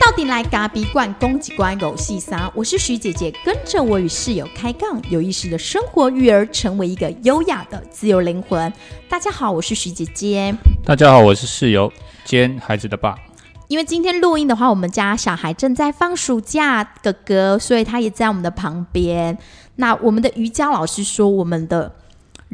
到底来咖比罐攻击关狗戏撒，我是徐姐姐，跟着我与室友开杠，有意识的生活育儿，成为一个优雅的自由灵魂。大家好，我是徐姐姐。大家好，我是室友兼孩子的爸。因为今天录音的话，我们家小孩正在放暑假，哥哥，所以他也在我们的旁边。那我们的瑜伽老师说，我们的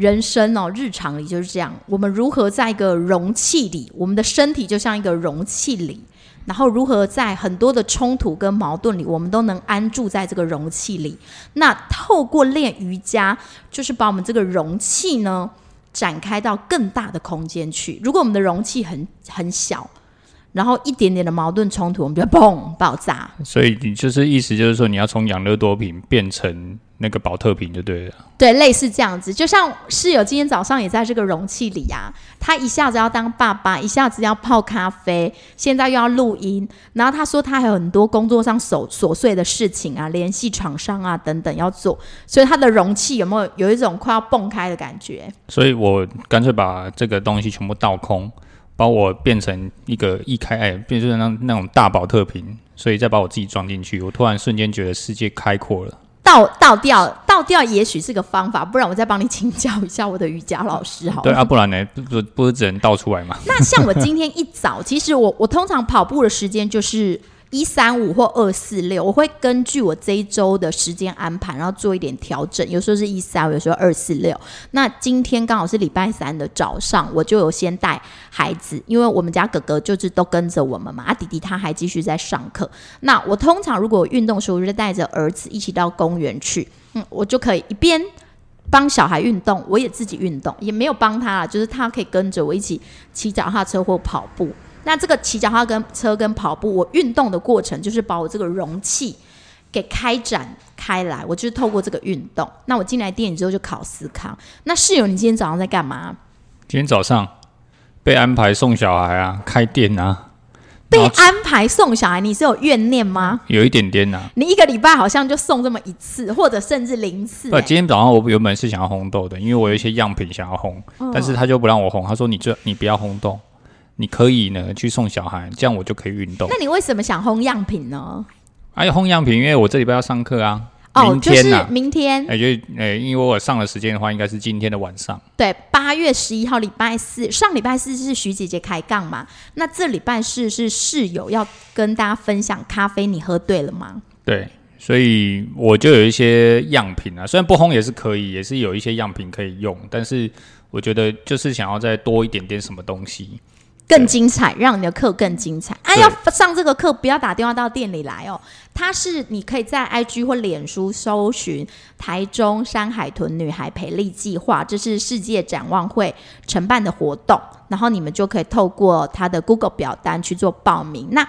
人生哦，日常里就是这样，我们如何在一个容器里，我们的身体就像一个容器里，然后如何在很多的冲突跟矛盾里，我们都能安住在这个容器里。那透过练瑜伽，就是把我们这个容器呢展开到更大的空间去。如果我们的容器很很小，然后一点点的矛盾冲突，我们就砰爆炸。所以你就是意思就是说，你要从养乐多瓶变成那个保特瓶就对了。对，类似这样子，就像室友今天早上也在这个容器里啊，他一下子要当爸爸，一下子要泡咖啡，现在又要录音，然后他说他还有很多工作上琐琐碎的事情啊，联系厂商啊等等要做，所以他的容器有没有有一种快要蹦开的感觉？所以我干脆把这个东西全部倒空，把我变成一个一开哎，变成那那种大宝特瓶，所以再把我自己装进去，我突然瞬间觉得世界开阔了。倒倒掉倒掉也许是个方法，不然我再帮你请教一下我的瑜伽老师好了。对啊，不然呢？不不不是只能倒出来吗？那像我今天一早，其实我我通常跑步的时间就是一三五或二四六，我会根据我这一周的时间安排，然后做一点调整。有时候是一三五，有时候二四六。那今天刚好是礼拜三的早上，我就有先带孩子，因为我们家哥哥就是都跟着我们嘛，啊弟弟他还继续在上课。那我通常如果运动的时候，我就带着儿子一起到公园去，嗯，我就可以一边。帮小孩运动，我也自己运动，也没有帮他啦，就是他可以跟着我一起骑脚踏车或跑步。那这个骑脚踏跟车跟跑步，我运动的过程就是把我这个容器给开展开来，我就是透过这个运动。那我进来店里之后就考思康。那室友，你今天早上在干嘛？今天早上被安排送小孩啊，开店啊，被安排送小孩，你是有怨念吗？有一点点呐、你一个礼拜好像就送这么一次，或者甚至零次、不，欸今天早上我原本是想要烘豆的，因为我有一些样品想要烘，嗯但是他就不让我烘，他说你这你不要烘豆，你可以呢去送小孩，这样我就可以运动。那你为什么想烘样品呢？还有烘样品，因为我这礼拜要上课啊，哦，就是明天呐、明天，哎、就哎、因为我上的时间的话，应该是今天的晚上。对，八月十一号礼拜四，上礼拜四是徐姐姐开杠嘛？那这礼拜四是室友要跟大家分享咖啡，你喝对了吗？对，所以我就有一些样品啊，虽然不烘也是可以，也是有一些样品可以用，但是我觉得就是想要再多一点点什么东西。更精彩，让你的课更精彩。啊，要上这个课，不要打电话到店里来哦。它是你可以在 IG 或脸书搜寻台中山海豚女孩培力计划，这是世界展望会承办的活动，然后你们就可以透过它的 Google 表单去做报名。那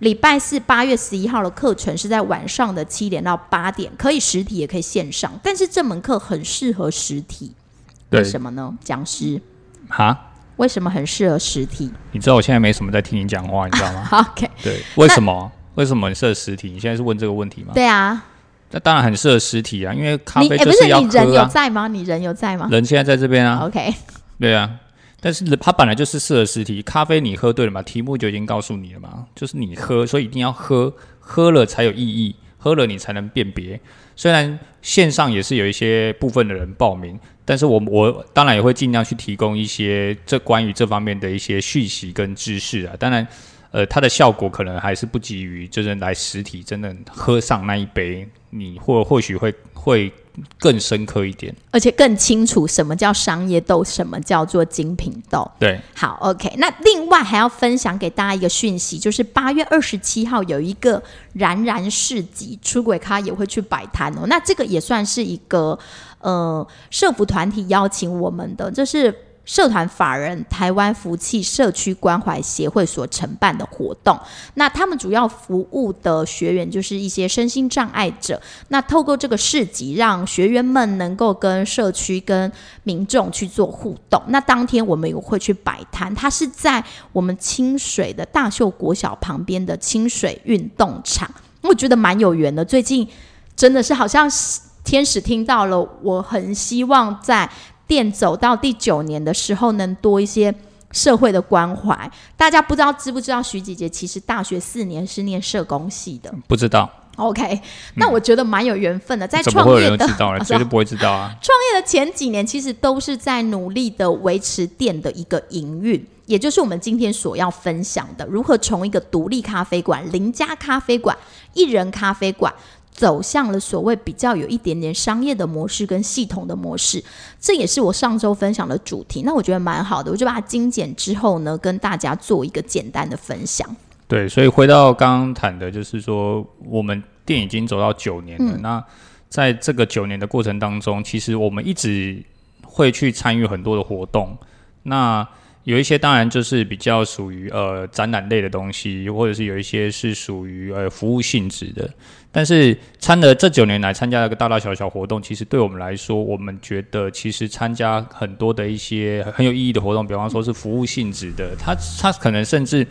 礼拜四八月十一号的课程是在晚上的七点到八点，可以实体也可以线上，但是这门课很适合实体，为对，什么呢？讲师哈，为什么很适合实体你知道我现在没什么在听你讲话，你知道吗？？OK，对，为什么？为什么很适合实体？你现在是问这个问题吗？对啊，那当然很适合实体啊，因为咖啡就不是要你人有喝啊。在吗？你人有在吗人现在在这边啊，？OK，对啊。但是它本来就是适合实体，咖啡你喝对了嘛？题目就已经告诉你了嘛，就是你喝，所以一定要喝，喝了才有意义，喝了你才能辨别。虽然线上也是有一些部分的人报名，但是我我当然也会尽量去提供一些这关于这方面的一些讯息跟知识啊。当然，呃，它的效果可能还是不及于真正来实体真的喝上那一杯，你或或许会会更深刻一点。而且更清楚什么叫商业豆，什么叫做精品豆。对，好，OK。那另外还要分享给大家一个讯息，就是八月二十七号有一个冉冉市集，出轨咖也会去摆摊哦。那这个也算是一个呃社服团体邀请我们的，就是社团法人台湾福气社区关怀协会所承办的活动。那他们主要服务的学员就是一些身心障碍者。那透过这个市集，让学员们能够跟社区、跟民众去做互动。那当天我们也会去摆摊，它是在我们清水的大秀国小旁边的清水运动场。我觉得蛮有缘的，最近真的是好像天使听到了，我很希望在。店走到第九年的时候，能多一些社会的关怀。大家不知道知不知道，徐姐姐其实大学四年是念社工系的。不知道，OK，那我觉得蛮有缘分的，在创业的人知道呢？绝对不会知道啊！创业的前几年，其实都是在努力的维持店的一个营运，也就是我们今天所要分享的，如何从一个独立咖啡馆、邻家咖啡馆、一人咖啡馆。走向了所谓比较有一点点商业的模式跟系统的模式，这也是我上周分享的主题。那我觉得蛮好的，我就把它精简之后呢，跟大家做一个简单的分享。对，所以回到刚刚谈的，就是说我们店已经走到九年了。那在这个九年的过程当中，其实我们一直会去参与很多的活动。那有一些当然就是比较属于呃展览类的东西，或者是有一些是属于呃服务性质的。但是参了这九年来参加了个大大小小活动，其实对我们来说，我们觉得其实参加很多的一些很有意义的活动，比方说是服务性质的，它它可能甚至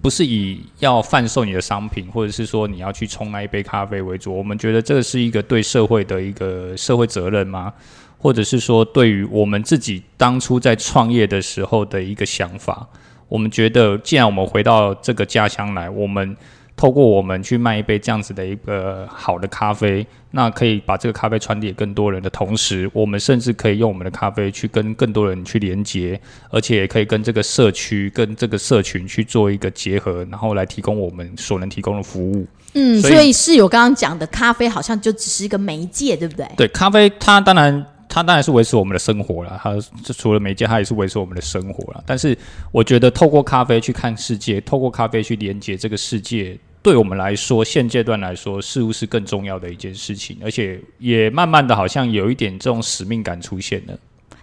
不是以要贩售你的商品，或者是说你要去冲那一杯咖啡为主。我们觉得这是一个对社会的一个社会责任吗？或者是说对于我们自己当初在创业的时候的一个想法？我们觉得，既然我们回到这个家乡来，我们透过我们去卖一杯这样子的一个好的咖啡，那可以把这个咖啡传递给更多人的同时，我们甚至可以用我们的咖啡去跟更多人去连接，而且也可以跟这个社区、跟这个社群去做一个结合，然后来提供我们所能提供的服务。嗯，所以所以室友刚刚讲的咖啡好像就只是一个媒介，对不对？对，咖啡它当然它当然是维持我们的生活了，它这除了媒介，它也是维持我们的生活了。但是我觉得透过咖啡去看世界，透过咖啡去连接这个世界。对我们来说，现阶段来说，似乎是更重要的一件事情，而且也慢慢的好像有一点这种使命感出现了。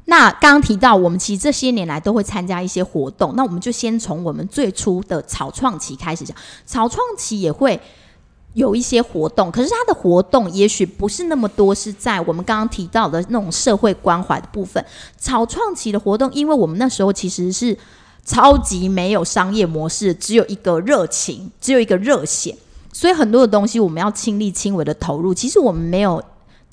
那刚刚提到，我们其实这些年来都会参加一些活动，那我们就先从我们最初的草创期开始讲。草创期也会有一些活动，可是它的活动也许不是那么多，是在我们刚刚提到的那种社会关怀的部分。草创期的活动，因为我们那时候其实是超级没有商业模式，只有一个热情，只有一个热血，所以很多的东西我们要亲力亲为的投入。其实我们没有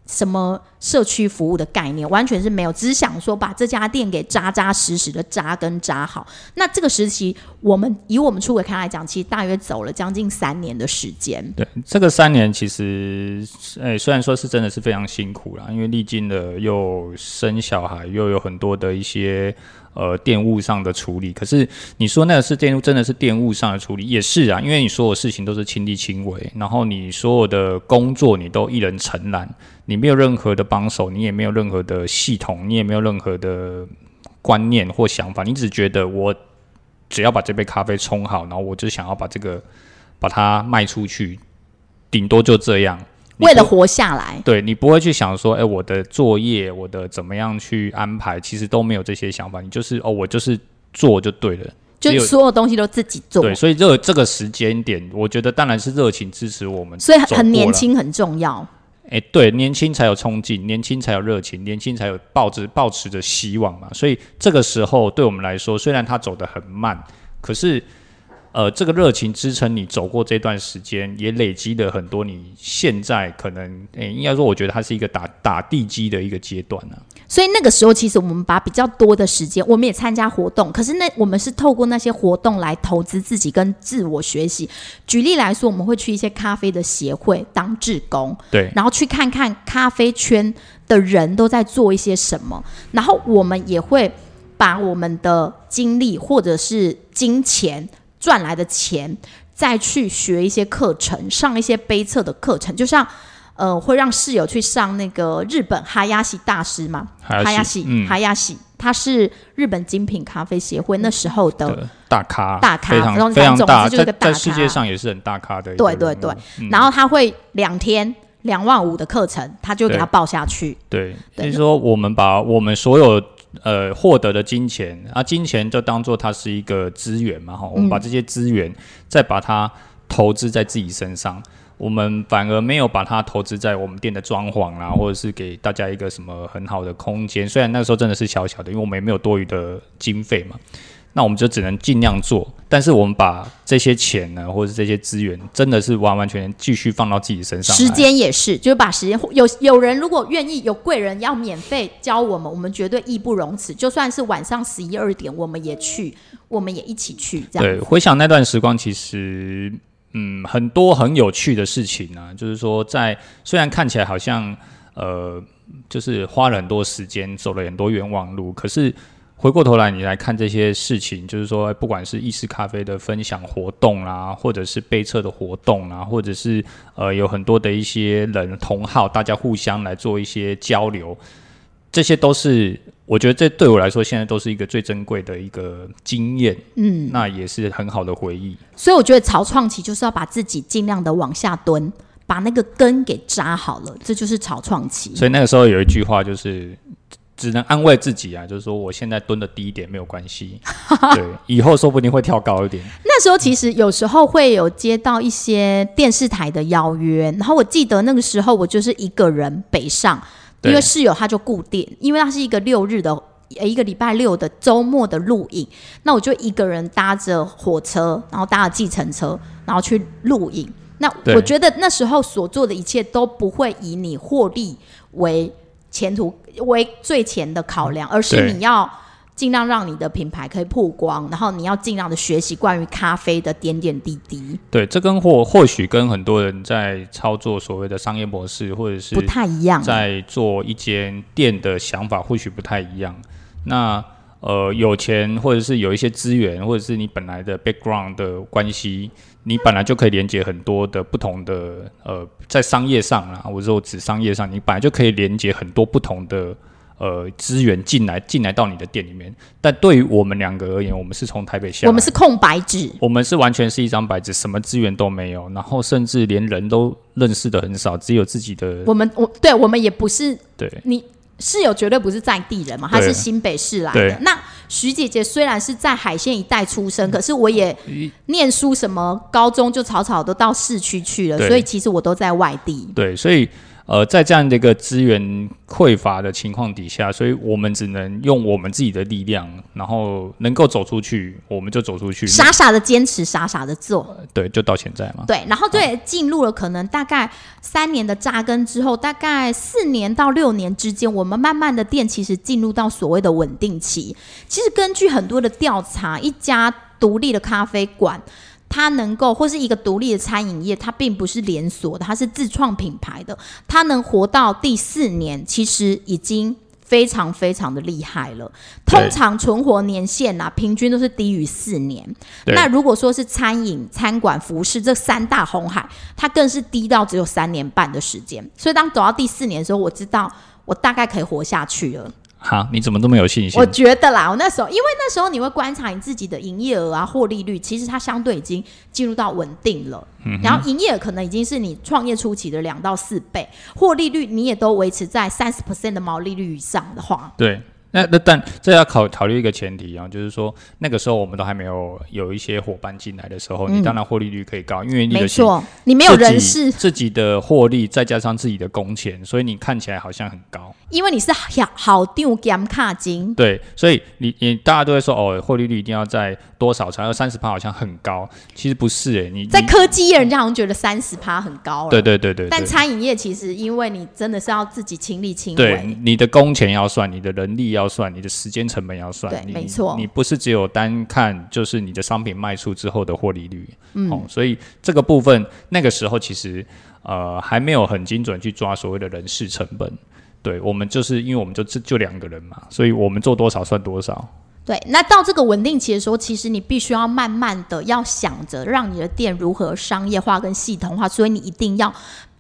什么社区服务的概念，完全是没有，只是想说把这家店给扎扎实实的扎根扎好。那这个时期，我们以我们出轨看来讲，其实大约走了将近三年的时间。对，这个三年其实，诶、虽然说是真的是非常辛苦啦，因为历经了又生小孩，又有很多的一些呃电务上的处理。可是你说那个是电务，真的是电务上的处理，也是啊，因为你所有事情都是亲力亲为，然后你所有的工作你都一人承揽，你没有任何的帮手，你也没有任何的系统，你也没有任何的观念或想法，你只觉得我只要把这杯咖啡冲好，然后我就想要把这个把它卖出去，顶多就这样。为了活下来，对你不会去想说，哎、我的作业，我的怎么样去安排，其实都没有这些想法。你就是哦，我就是做就对了。就所有东西都自己做，对，所以这这个时间点，我觉得当然是热情支持我们，所以很。年轻很重要。哎、对，年轻才有冲劲，年轻才有热情，年轻才有抱着抱持着希望嘛。所以这个时候对我们来说，虽然他走得很慢，可是呃，这个热情支撑你走过这段时间，也累积了很多。你现在可能，诶、应该说，我觉得它是一个打打地基的一个阶段啊呢、所以那个时候，其实我们把比较多的时间，我们也参加活动，可是那我们是透过那些活动来投资自己跟自我学习。举例来说，我们会去一些咖啡的协会当志工，对，然后去看看咖啡圈的人都在做一些什么，然后我们也会把我们的精力或者是金钱赚来的钱，再去学一些课程，上一些杯测的课程，就像。呃，会让室友去上那个日本哈亚西大师嘛？哈哈亚西，嗯，哈亚西，他是日本精品咖啡协会那时候的的大咖，大咖非然后常非常大，就是在个大咖在世界上也是很大咖的。对对对嗯然后他会两天两万五的课程，他就给他对报下去。对，对就是说我们把我们所有呃获得的金钱啊，金钱就当做它是一个资源嘛，哈，我们把这些资源再把它投资在自己身上。我们反而没有把它投资在我们店的装潢啦，或者是给大家一个什么很好的空间。虽然那时候真的是小小的，因为我们也没有多余的经费嘛。那我们就只能尽量做，但是我们把这些钱呢，或者这些资源，真的是完完全全继续放到自己身上。时间也是，就是把时间有有人如果愿意，有贵人要免费教我们，我们绝对义不容辞。就算是晚上十一二点，我们也去，我们也一起去。这样对，回想那段时光，其实嗯，很多很有趣的事情呢。就是说，在虽然看起来好像呃，就是花了很多时间，走了很多冤枉路，可是。回过头来，你来看这些事情，就是说，不管是意式咖啡的分享活动啦，或者是杯测的活动啦，或者是呃，有很多的一些人同好，大家互相来做一些交流，这些都是我觉得这对我来说，现在都是一个最珍贵的一个经验。嗯，那也是很好的回忆。所以我觉得草创期就是要把自己尽量的往下蹲，把那个根给扎好了，这就是草创期。所以那个时候有一句话就是。只能安慰自己啊，就是说我现在蹲的低一点没有关系，对，以后说不定会跳高一点。那时候其实有时候会有接到一些电视台的邀约，然后我记得那个时候我就是一个人北上，因为室友他就固定，因为他是一个六日的，一个礼拜六的周末的录影，那我就一个人搭着火车，然后搭着计程车，然后去录影。那我觉得那时候所做的一切都不会以你获利为。前途为最前的考量，而是你要尽量让你的品牌可以曝光，然后你要尽量的学习关于咖啡的点点滴滴。对，这跟或或许跟很多人在操作所谓的商业模式，或者是不太一样，在做一间店的想法或许不太一样。那呃，有钱或者是有一些资源，或者是你本来的 background 的关系。你本来就可以连接很多的不同的呃，在商业上啊，或者说指商业上，你本来就可以连接很多不同的呃资源进来，进来到你的店里面。但对于我们两个而言，我们是从台北下，我们是空白纸，我们是完全是一张白纸，什么资源都没有，然后甚至连人都认识的很少，只有自己的。我们我对我们也不是对你。室友绝对不是在地人嘛，他是新北市来的。那徐姐姐虽然是在海线一带出生，可是我也念书，什么高中就草草都到市区去了，所以其实我都在外地。对，所以。呃，在这样的一个资源匮乏的情况底下，所以我们只能用我们自己的力量，然后能够走出去，我们就走出去，傻傻的坚持，傻傻的做。对，就到现在嘛。对，然后对，进入了可能大概三年的扎根之后，大概四年到六年之间，我们慢慢的店其实进入到所谓的稳定期。其实根据很多的调查，一家独立的咖啡馆。它能够或是一个独立的餐饮业，它并不是连锁的，它是自创品牌的。它能活到第四年，其实已经非常非常的厉害了。通常存活年限呐，平均都是低于四年。那如果说是餐饮、餐馆、服饰这三大红海，它更是低到只有三年半的时间。所以当走到第四年的时候，我知道我大概可以活下去了。好，你怎么这么有信心？我觉得啦，我那时候，因为那时候你会观察你自己的营业额啊、获利率，其实它相对已经进入到稳定了。嗯，然后营业额可能已经是你创业初期的两到四倍，获利率你也都维持在三十 percent 的毛利率以上的话，对。那那但这要考考虑一个前提啊，就是说那个时候我们都还没有有一些伙伴进来的时候，你当然获利率可以高，因为你没错，你没有人事自己的获利，再加上自己的工钱，所以你看起来好像很高。因为你是好好丢 gam 卡金，对，所以你你大家都会说哦，获利率一定要在多少才？三十趴好像很高，其实不是哎，你在科技业人家好像觉得三十趴很高了，对对对对。但餐饮业其实因为你真的是要自己亲力亲为，对，你的工钱要算，你的人力要算，你的时间成本要算，对，没错，你不是只有单看就是你的商品卖出之后的获利率，嗯，哦所以这个部分那个时候其实呃还没有很精准去抓所谓的人事成本。对我们就是因为我们就就就两个人嘛，所以我们做多少算多少。对，那到这个稳定期的时候，其实你必须要慢慢的要想着让你的店如何商业化跟系统化，所以你一定要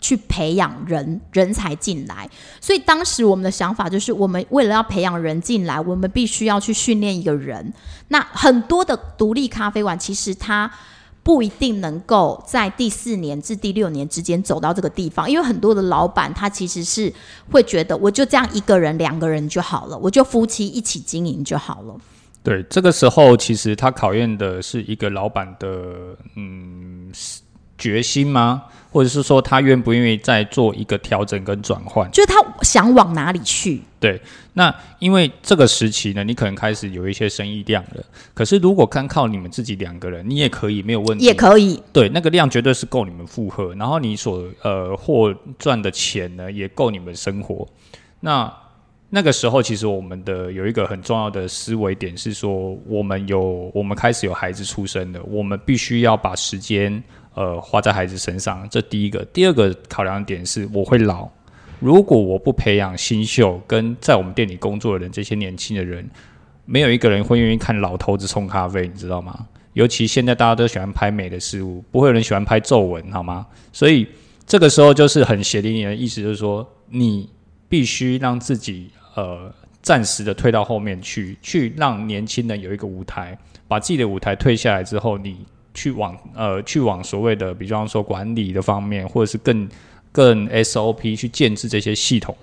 去培养人人才进来。所以当时我们的想法就是，我们为了要培养人进来，我们必须要去训练一个人。那很多的独立咖啡馆其实它。不一定能够在第四年至第六年之间走到这个地方，因为很多的老板他其实是会觉得，我就这样一个人、两个人就好了，我就夫妻一起经营就好了。对，这个时候其实他考验的是一个老板的嗯决心吗？或者是说他愿不愿意再做一个调整跟转换？就是他想往哪里去？对，那因为这个时期呢，你可能开始有一些生意量了。可是如果单靠你们自己两个人，你也可以没有问题，也可以。对，那个量绝对是够你们负荷，然后你所呃获赚的钱呢，也够你们生活。那那个时候，其实我们的有一个很重要的思维点是说，我们有我们开始有孩子出生的，我们必须要把时间。呃，花在孩子身上，这第一个。第二个考量点是，我会老。如果我不培养新秀跟在我们店里工作的人，这些年轻的人，没有一个人会愿意看老头子冲咖啡，你知道吗？尤其现在大家都喜欢拍美的事物，不会有人喜欢拍皱纹，好吗？所以这个时候就是很血淋淋的意思，就是说你必须让自己呃暂时的退到后面去，去让年轻人有一个舞台，把自己的舞台退下来之后，你。去往呃去往所谓的，比方说管理的方面，或者是更更 SOP 去建制这些系统，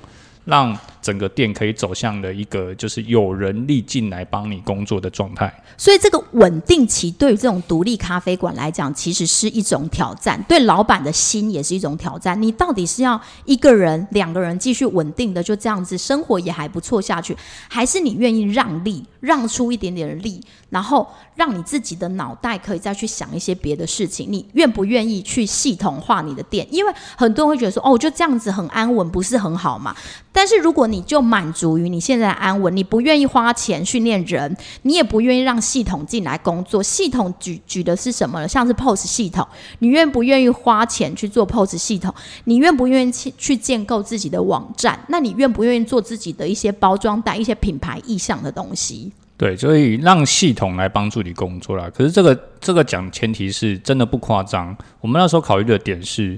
让整个店可以走向的一个就是有人力进来帮你工作的状态。所以这个稳定期对于这种独立咖啡馆来讲，其实是一种挑战，对老板的心也是一种挑战。你到底是要一个人、两个人继续稳定的就这样子生活也还不错下去，还是你愿意让利，让出一点点的利？然后让你自己的脑袋可以再去想一些别的事情，你愿不愿意去系统化你的店？因为很多人会觉得说，哦，就这样子很安稳，不是很好嘛？但是如果你就满足于你现在的安稳，你不愿意花钱训练人，你也不愿意让系统进来工作。系统举举的是什么呢？像是 POS 系统，你愿不愿意花钱去做 POS 系统？你愿不愿意去去建构自己的网站？那你愿不愿意做自己的一些包装袋、一些品牌意向的东西？对，所以让系统来帮助你工作啦。可是这个这个讲前提是真的不夸张。我们那时候考虑的点是，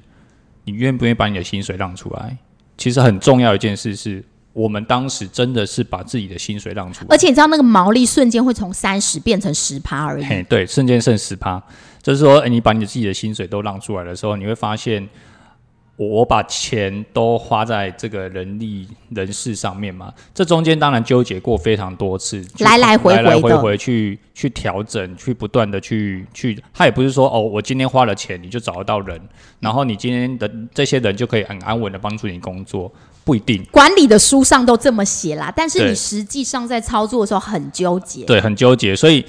你愿不愿意把你的薪水让出来？其实很重要一件事是，我们当时真的是把自己的薪水让出来，而且你知道那个毛利瞬间会从三十变成十趴而已。嘿，对，瞬间剩十趴，就是说，你把你自己的薪水都让出来的时候，你会发现。我把钱都花在这个人力人事上面嘛，这中间当然纠结过非常多次，来来回回来回回去去调整，去不断的去去，他也不是说哦，我今天花了钱你就找得到人，然后你今天的这些人就可以很安稳的帮助你工作，不一定。管理的书上都这么写啦，但是你实际上在操作的时候很纠结，对，很纠结。所以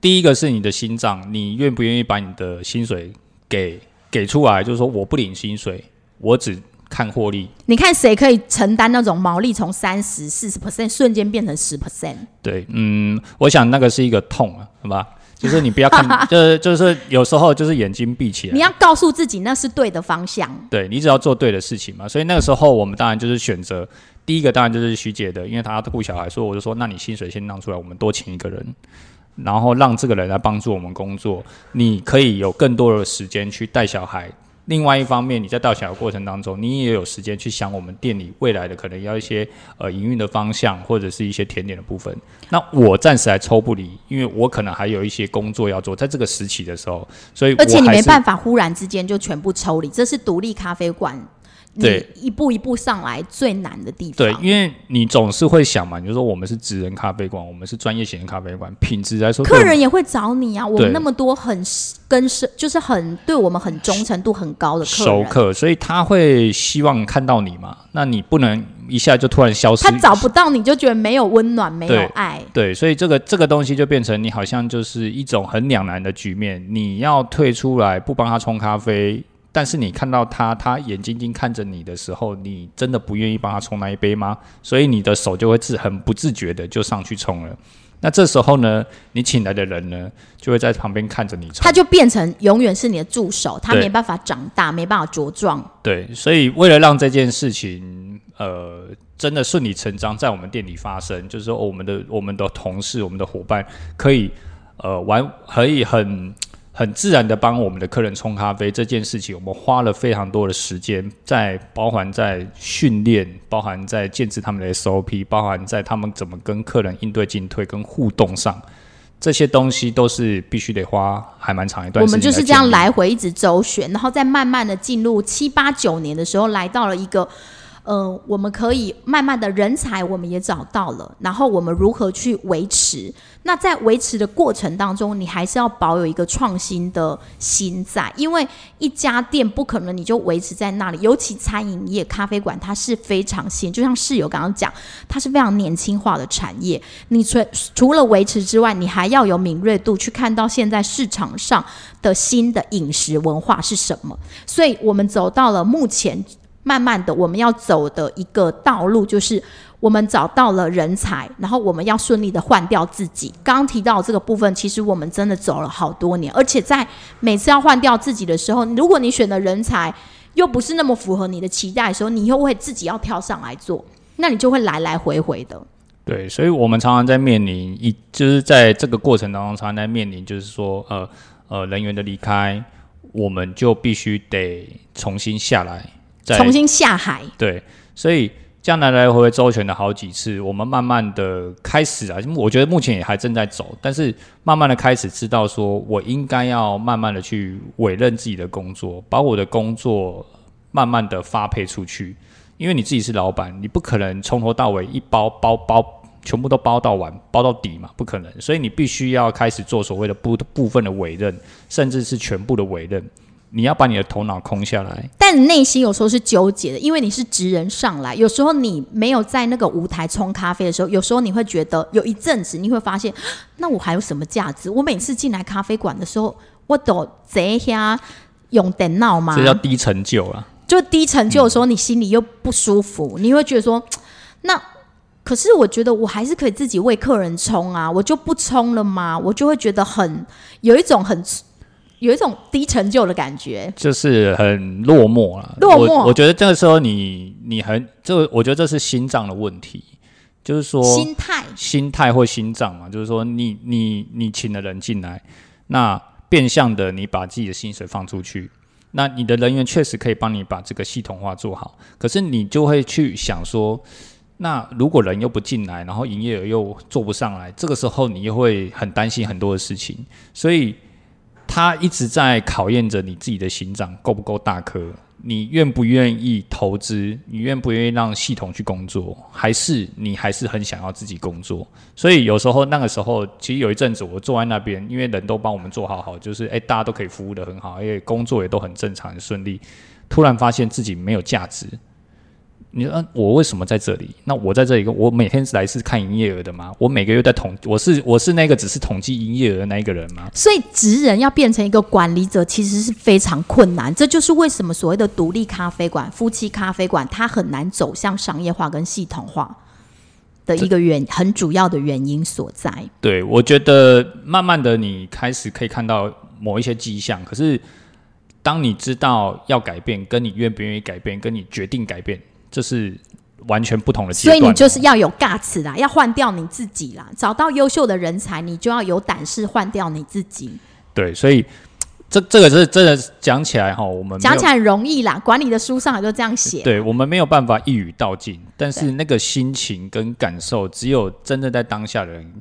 第一个是你的心脏，你愿不愿意把你的薪水给？给出来就是说，我不领薪水，我只看获利。你看谁可以承担那种毛利从三十四十 percent 瞬间变成十 percent？对，嗯，我想那个是一个痛啊，好吧？就是你不要看，就是就是有时候就是眼睛闭起来，你要告诉自己那是对的方向。对你只要做对的事情嘛。所以那个时候我们当然就是选择第一个，当然就是徐姐的，因为她要顾小孩，所以我就说，那你薪水先让出来，我们多请一个人。然后让这个人来帮助我们工作，你可以有更多的时间去带小孩。另外一方面，你在带小孩过程当中，你也有时间去想我们店里未来的可能要一些呃营运的方向，或者是一些甜点的部分。那我暂时还抽不离，因为我可能还有一些工作要做，在这个时期的时候，所以而且你没办法忽然之间就全部抽离，这是独立咖啡馆。对，一步一步上来最难的地方。对，因为你总是会想嘛，你就说我们是职人咖啡馆，我们是专业型的咖啡馆，品质来说，客人也会找你啊。我们那么多很跟深，就是很对我们很忠诚度很高的熟客，所以他会希望看到你嘛。那你不能一下就突然消失，他找不到你就觉得没有温暖，没有爱。对，所以这个这个东西就变成你好像就是一种很两难的局面。你要退出来不帮他冲咖啡。但是你看到他，他眼睛睛看着你的时候，你真的不愿意帮他冲那一杯吗？所以你的手就会自很不自觉的就上去冲了。那这时候呢，你请来的人呢，就会在旁边看着你冲，他就变成永远是你的助手，他没办法长大，没办法茁壮。对，所以为了让这件事情，呃，真的顺理成章在我们店里发生，就是说我们的我们的同事、我们的伙伴可以，呃，玩可以很。很自然的帮我们的客人冲咖啡这件事情，我们花了非常多的时间，在包含在训练，包含在建制他们的 SOP，包含在他们怎么跟客人应对进退跟互动上，这些东西都是必须得花还蛮长一段时间。我们就是这样来回一直周旋，然后再慢慢的进入七八九年的时候，来到了一个。呃，我们可以慢慢的人才我们也找到了，然后我们如何去维持？那在维持的过程当中，你还是要保有一个创新的心在，因为一家店不可能你就维持在那里，尤其餐饮业、咖啡馆，它是非常新，就像室友刚刚讲，它是非常年轻化的产业。你除除了维持之外，你还要有敏锐度去看到现在市场上的新的饮食文化是什么。所以我们走到了目前。慢慢的，我们要走的一个道路就是，我们找到了人才，然后我们要顺利的换掉自己。刚刚提到这个部分，其实我们真的走了好多年，而且在每次要换掉自己的时候，如果你选的人才又不是那么符合你的期待的时候，你又会自己要跳上来做，那你就会来来回回的。对，所以我们常常在面临一，就是在这个过程当中，常常在面临，就是说，呃呃，人员的离开，我们就必须得重新下来。重新下海，对，所以这样来来回回周旋了好几次，我们慢慢的开始啊，我觉得目前也还正在走，但是慢慢的开始知道说，我应该要慢慢的去委任自己的工作，把我的工作慢慢的发配出去，因为你自己是老板，你不可能从头到尾一包包包全部都包到完，包到底嘛，不可能，所以你必须要开始做所谓的部部分的委任，甚至是全部的委任。你要把你的头脑空下来，但内心有时候是纠结的，因为你是职人上来，有时候你没有在那个舞台冲咖啡的时候，有时候你会觉得有一阵子你会发现，那我还有什么价值？我每次进来咖啡馆的时候，我都这下用电脑吗？这叫低成就啊。就低成就的时候，你心里又不舒服，你会觉得说，那可是我觉得我还是可以自己为客人冲啊，我就不冲了吗？我就会觉得很有一种很。有一种低成就的感觉，就是很落寞了。落寞，我觉得这个时候你你很这，我觉得这是心脏的问题，就是说心态、心态或心脏嘛，就是说你你你请了人进来，那变相的你把自己的薪水放出去，那你的人员确实可以帮你把这个系统化做好，可是你就会去想说，那如果人又不进来，然后营业额又做不上来，这个时候你又会很担心很多的事情，所以。他一直在考验着你自己的心脏够不够大颗，你愿不愿意投资？你愿不愿意让系统去工作？还是你还是很想要自己工作？所以有时候那个时候，其实有一阵子我坐在那边，因为人都帮我们做好好，就是诶，大家都可以服务的很好，因为工作也都很正常、很顺利。突然发现自己没有价值。你说我为什么在这里？那我在这里，我每天来是看营业额的吗？我每个月在统，我是我是那个只是统计营业额的那一个人吗？所以职人要变成一个管理者，其实是非常困难。这就是为什么所谓的独立咖啡馆、夫妻咖啡馆，它很难走向商业化跟系统化的一个原很主要的原因所在。对，我觉得慢慢的你开始可以看到某一些迹象，可是当你知道要改变，跟你愿不愿意改变，跟你决定改变。这是完全不同的阶段，所以你就是要有 guts 啦，要换掉你自己啦，找到优秀的人才，你就要有胆识换掉你自己。对，所以这这个是真的讲起来哈，我们讲起来容易啦，管理的书上也都这样写。对我们没有办法一语道尽，但是那个心情跟感受，只有真正在当下的人，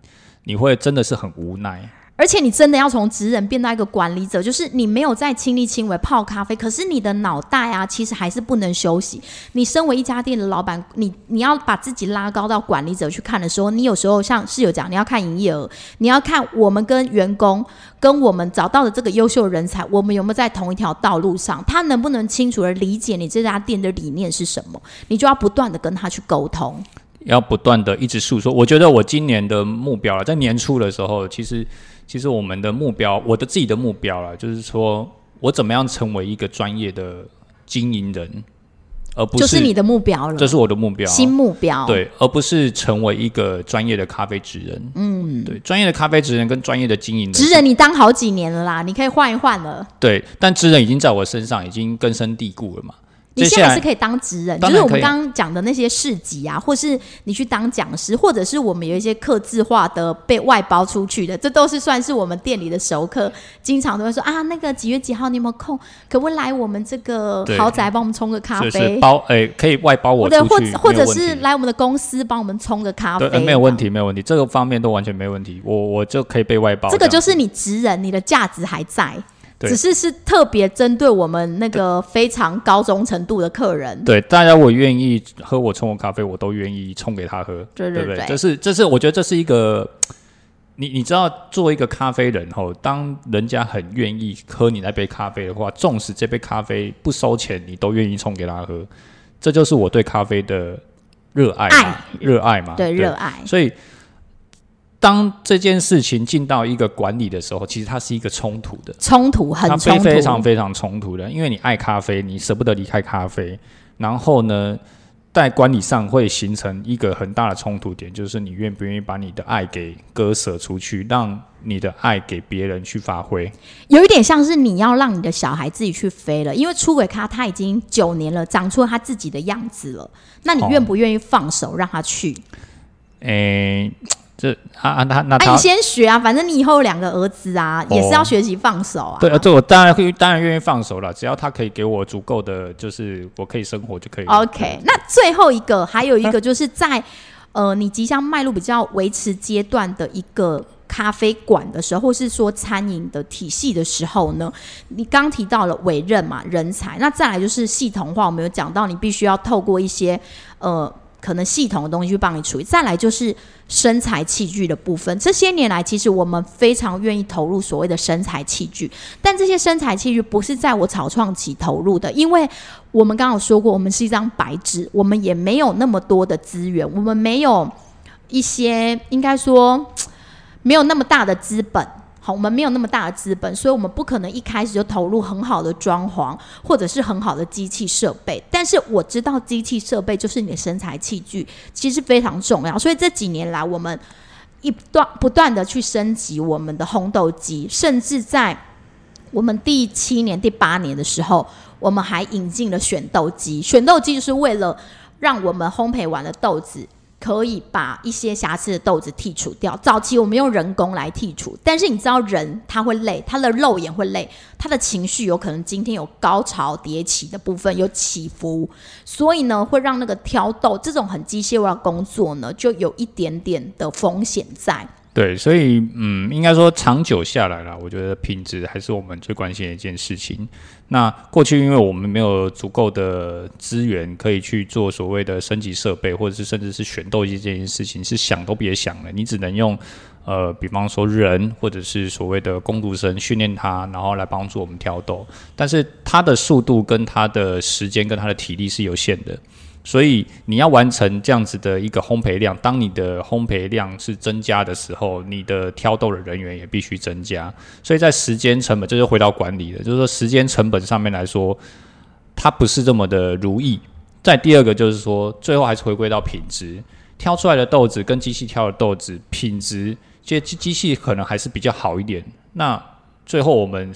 你会真的是很无奈。而且你真的要从职人变到一个管理者，就是你没有在亲力亲为泡咖啡，可是你的脑袋啊，其实还是不能休息。你身为一家店的老板，你你要把自己拉高到管理者去看的时候，你有时候像室友讲，你要看营业额，你要看我们跟员工跟我们找到的这个优秀人才，我们有没有在同一条道路上，他能不能清楚的理解你这家店的理念是什么，你就要不断的跟他去沟通，要不断的一直诉说。我觉得我今年的目标了，在年初的时候，其实。其实我们的目标，我的自己的目标了，就是说我怎么样成为一个专业的经营人，而不是就是你的目标了。这是我的目标，新目标。对，而不是成为一个专业的咖啡职人。嗯，对，专业的咖啡职人跟专业的经营职人，你当好几年了啦，你可以换一换了。对，但职人已经在我身上已经根深蒂固了嘛。你现在是可以当职人，就是我们刚刚讲的那些市集啊，或是你去当讲师，或者是我们有一些刻字化的被外包出去的，这都是算是我们店里的熟客，经常都会说啊，那个几月几号你有没有空，可不可以来我们这个豪宅帮我们冲个咖啡？包哎，可以外包我对，或或者是来我们的公司帮我们冲个咖啡，没有问题，没有问题，这个方面都完全没问题，我我就可以被外包。这个就是你职人，你的价值还在。对。只是是特别针对我们那个非常高忠程度的客人。对，大家我愿意喝我冲的咖啡，我都愿意冲给他喝，对不对？对对。这是这是我觉得这是一个，你你知道，作为一个咖啡人吼，当人家很愿意喝你那杯咖啡的话，纵使这杯咖啡不收钱，你都愿意冲给他喝，这就是我对咖啡的热爱嘛爱，热爱嘛，对，热爱。所以，当这件事情进到一个管理的时候，其实它是一个冲突的，冲突很非冲突，非常非常冲突的，因为你爱咖啡，你舍不得离开咖啡，然后呢，在管理上会形成一个很大的冲突点，就是你愿不愿意把你的爱给割舍出去，让你的爱给别人去发挥。有一点像是你要让你的小孩自己去飞了，因为出轨咖他已经九年了，长出了他自己的样子了，那你哦愿不愿意放手让他去？诶、这啊啊，那那啊，你先学啊，反正你以后有两个儿子啊，也是哦要学习放手啊。对，啊这我当然会，当然愿意放手了，只要他可以给我足够的，就是我可以生活就可以了。OK，那最后一个还有一个就是在呃，你即将迈入比较维持阶段的一个咖啡馆的时候，或是说餐饮的体系的时候呢，你刚提到了委任嘛，人才，那再来就是系统化，我们有讲到你必须要透过一些呃。可能系统的东西去帮你处理，再来就是身材器具的部分。这些年来，其实我们非常愿意投入所谓的身材器具，但这些身材器具不是在我草创期投入的，因为我们刚刚说过，我们是一张白纸，我们也没有那么多的资源，我们没有一些应该说没有那么大的资本。我们没有那么大的资本，所以我们不可能一开始就投入很好的装潢或者是很好的机器设备。但是我知道机器设备就是你的身材器具，其实非常重要。所以这几年来，我们一段不断的去升级我们的烘豆机，甚至在我们第七年、第八年的时候，我们还引进了选豆机。选豆机就是为了让我们烘焙完的豆子可以把一些瑕疵的豆子剔除掉。早期我们用人工来剔除，但是你知道人他会累，他的肉眼会累，他的情绪有可能今天有高潮迭起的部分有起伏，所以呢会让那个挑豆这种很机械化工作呢，就有一点点的风险在。对，所以嗯，应该说长久下来了，我觉得品质还是我们最关心的一件事情。那过去因为我们没有足够的资源可以去做所谓的升级设备，或者是甚至是选斗机这件事情，是想都别想了，你只能用呃，比方说人或者是所谓的工读生训练他，然后来帮助我们挑斗，但是他的速度跟他的时间跟他的体力是有限的。所以你要完成这样子的一个烘焙量，当你的烘焙量是增加的时候，你的挑豆的人员也必须增加。所以在时间成本，这就回到管理了，就是说时间成本上面来说，它不是这么的如意。再第二个就是说，最后还是回归到品质，挑出来的豆子跟机器挑的豆子品质，这机机器可能还是比较好一点。那最后我们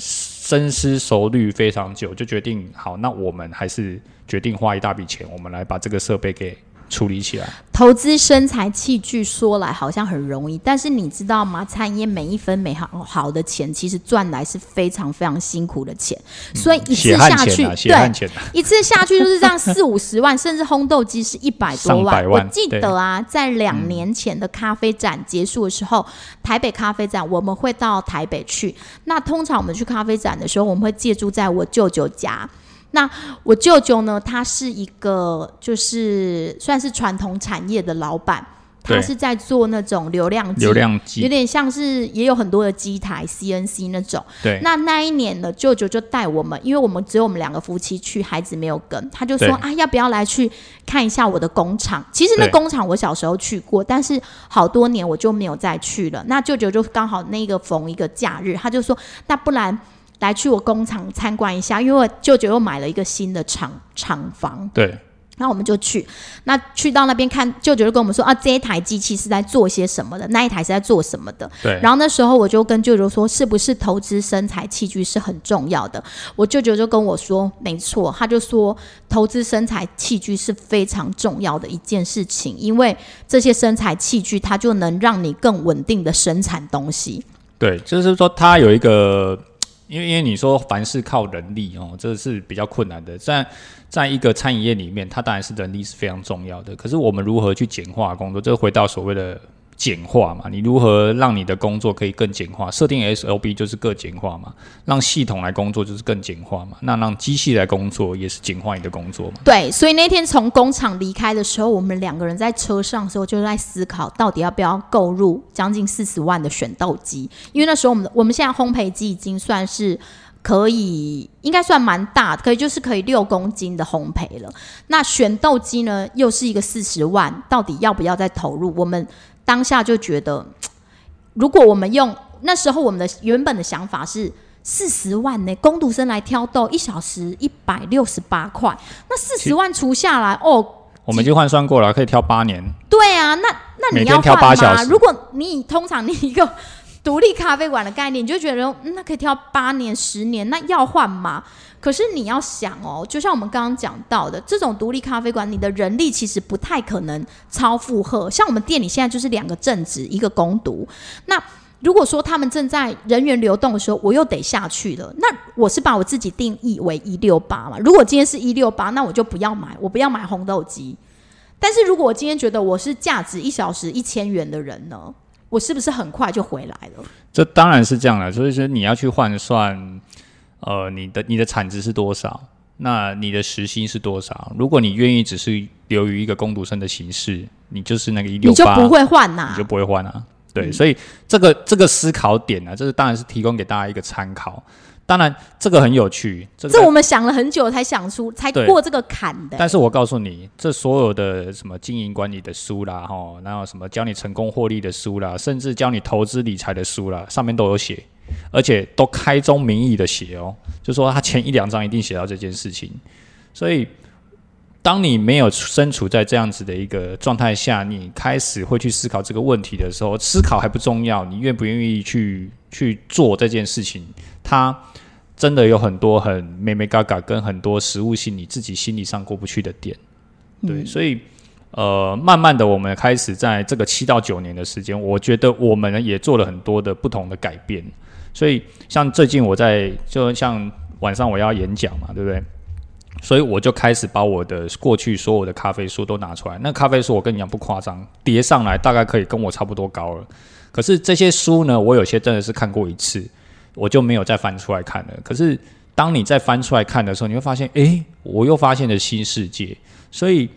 深思熟虑非常久，就决定好，那我们还是决定花一大笔钱，我们来把这个设备给处理起来。投资身材器具说来好像很容易，但是你知道吗？餐饮业每一分每毫好的钱，其实赚来是非常非常辛苦的钱，所以一次下去，对，啊，一次下去就是这样 四五十万，甚至烘豆机是一百多万我记得啊，在两年前的咖啡展结束的时候，台北咖啡展我们会到台北去。那通常我们去咖啡展的时候，我们会借住在我舅舅家。那我舅舅呢，他是一个就是算是传统产业的老板，他是在做那种流量机流量有，点像是也有很多的机台 CNC 那种。对，那那一年呢，舅舅就带我们，因为我们只有我们两个夫妻去，孩子没有跟，他就说啊，要不要来去看一下我的工厂？其实那工厂我小时候去过，但是好多年我就没有再去了。那舅舅就刚好那个逢一个假日，他就说，那不然来去我工厂参观一下，因为我舅舅又买了一个新的厂厂房。对，那我们就去，那去到那边看，舅舅就跟我们说啊，这一台机器是在做些什么的，那一台是在做什么的。对，然后那时候我就跟舅舅说，是不是投资身材器具是很重要的？我舅舅就跟我说，没错，他就说投资身材器具是非常重要的一件事情，因为这些身材器具它就能让你更稳定的生产东西。对，就是说它有一个，因为因为你说凡事靠人力哦，这是比较困难的。在在一个餐饮业里面，它当然是人力是非常重要的。可是我们如何去简化工作，这回到所谓的简化嘛？你如何让你的工作可以更简化？设定 SOP 就是更简化嘛？让系统来工作就是更简化嘛？那让机器来工作也是简化你的工作嘛？对，所以那天从工厂离开的时候，我们两个人在车上的时候就在思考，到底要不要购入将近四十万的选豆机？因为那时候我们我们现在烘焙机已经算是。可以，应该算蛮大，可以就是可以六公斤的烘焙了。那选豆机呢，又是一个四十万，到底要不要再投入？我们当下就觉得，如果我们用那时候我们的原本的想法是四十万呢，工读生来挑豆一小时一百六十八块，那四十万除下来，哦，我们已经换算过了，可以挑八年。对啊，那那你要挑八小时？如果你通常你一个。独立咖啡馆的概念，你就觉得那可以挑八年、十年，那要换吗？可是你要想哦，就像我们刚刚讲到的，这种独立咖啡馆，你的人力其实不太可能超负荷。像我们店里现在就是两个正职，一个工读。那如果说他们正在人员流动的时候，我又得下去了。那我是把我自己定义为一六八嘛？如果今天是一六八，那我就不要买，我不要买红豆机。但是如果我今天觉得我是价值一小时一千元的人呢？我是不是很快就回来了？这当然是这样的，所以说你要去换算，呃，你的你的产值是多少？那你的时薪是多少？如果你愿意只是留于一个攻读生的形式，你就是那个一六八，你就不会换呐，你就不会换啊。对，所以这个这个思考点呢，这是当然是提供给大家一个参考。当然，这个很有趣。这我们想了很久才想出，才过这个坎的。但是我告诉你，这所有的什么经营管理的书啦，哈，然后什么教你成功获利的书啦，甚至教你投资理财的书啦，上面都有写，而且都开宗明义的写哦，就说他前一两章一定写到这件事情。所以，当你没有身处在这样子的一个状态下，你开始会去思考这个问题的时候，思考还不重要，你愿不愿意去去做这件事情？他。真的有很多很妹妹嘎嘎，跟很多实物性你自己心理上过不去的点，对，所以呃，慢慢的我们开始在这个七到九年的时间，我觉得我们也做了很多的不同的改变。所以像最近我在，就像晚上我要演讲嘛，对不对？所以我就开始把我的过去所有的咖啡书都拿出来。那咖啡书我跟你讲不夸张，叠上来大概可以跟我差不多高了。可是这些书呢，我有些真的是看过一次。我就没有再翻出来看了。可是，当你再翻出来看的时候，你会发现，诶，我又发现了新世界。所以，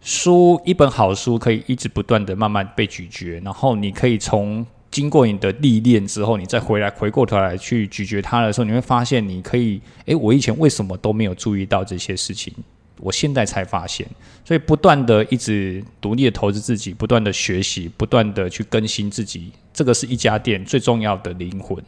书一本好书可以一直不断的慢慢被咀嚼，然后你可以从经过你的历练之后，你再回来回过头来去咀嚼它的时候，你会发现，你可以，诶，我以前为什么都没有注意到这些事情？我现在才发现。所以，不断的一直独立的投资自己，不断的学习，不断的去更新自己，这个是一家店最重要的灵魂。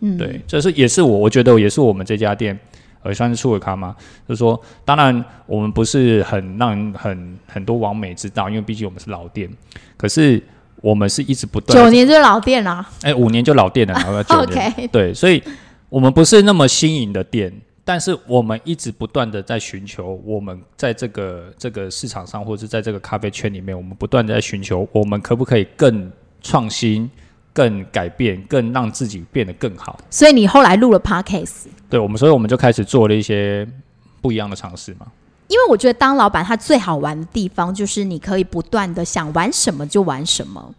嗯，对，这是也是我，我觉得也是我们这家店，呃，算是出尔咖嘛？就是说，当然我们不是很让人很很多网美知道，因为毕竟我们是老店，可是我们是一直不断九年就老店啦，哎，五年就老店了，然后九年，对，所以我们不是那么新颖的店，但是我们一直不断的在寻求，我们在这个这个市场上，或者是在这个咖啡圈里面，我们不断的在寻求，我们可不可以更创新。更改变，更让自己变得更好。所以你后来录了 podcast，对我们，所以我们就开始做了一些不一样的尝试嘛。因为我觉得当老板，他最好玩的地方就是你可以不断的想玩什么就玩什么。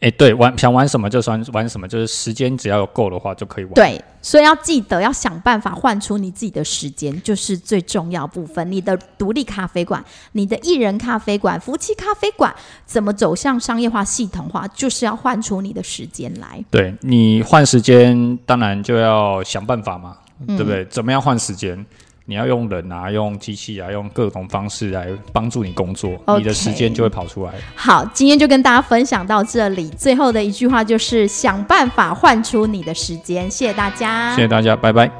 哎，对，玩想玩什么就玩玩什么，就是时间只要有够的话就可以玩。对，所以要记得要想办法换出你自己的时间，就是最重要部分。你的独立咖啡馆、你的艺人咖啡馆、夫妻咖啡馆，怎么走向商业化、系统化，就是要换出你的时间来。对你换时间，当然就要想办法嘛，对不对？怎么样换时间？你要用人啊，用机器啊，用各种方式来帮助你工作，你的时间就会跑出来。好，今天就跟大家分享到这里。最后的一句话就是：想办法换出你的时间。谢谢大家，谢谢大家，拜拜。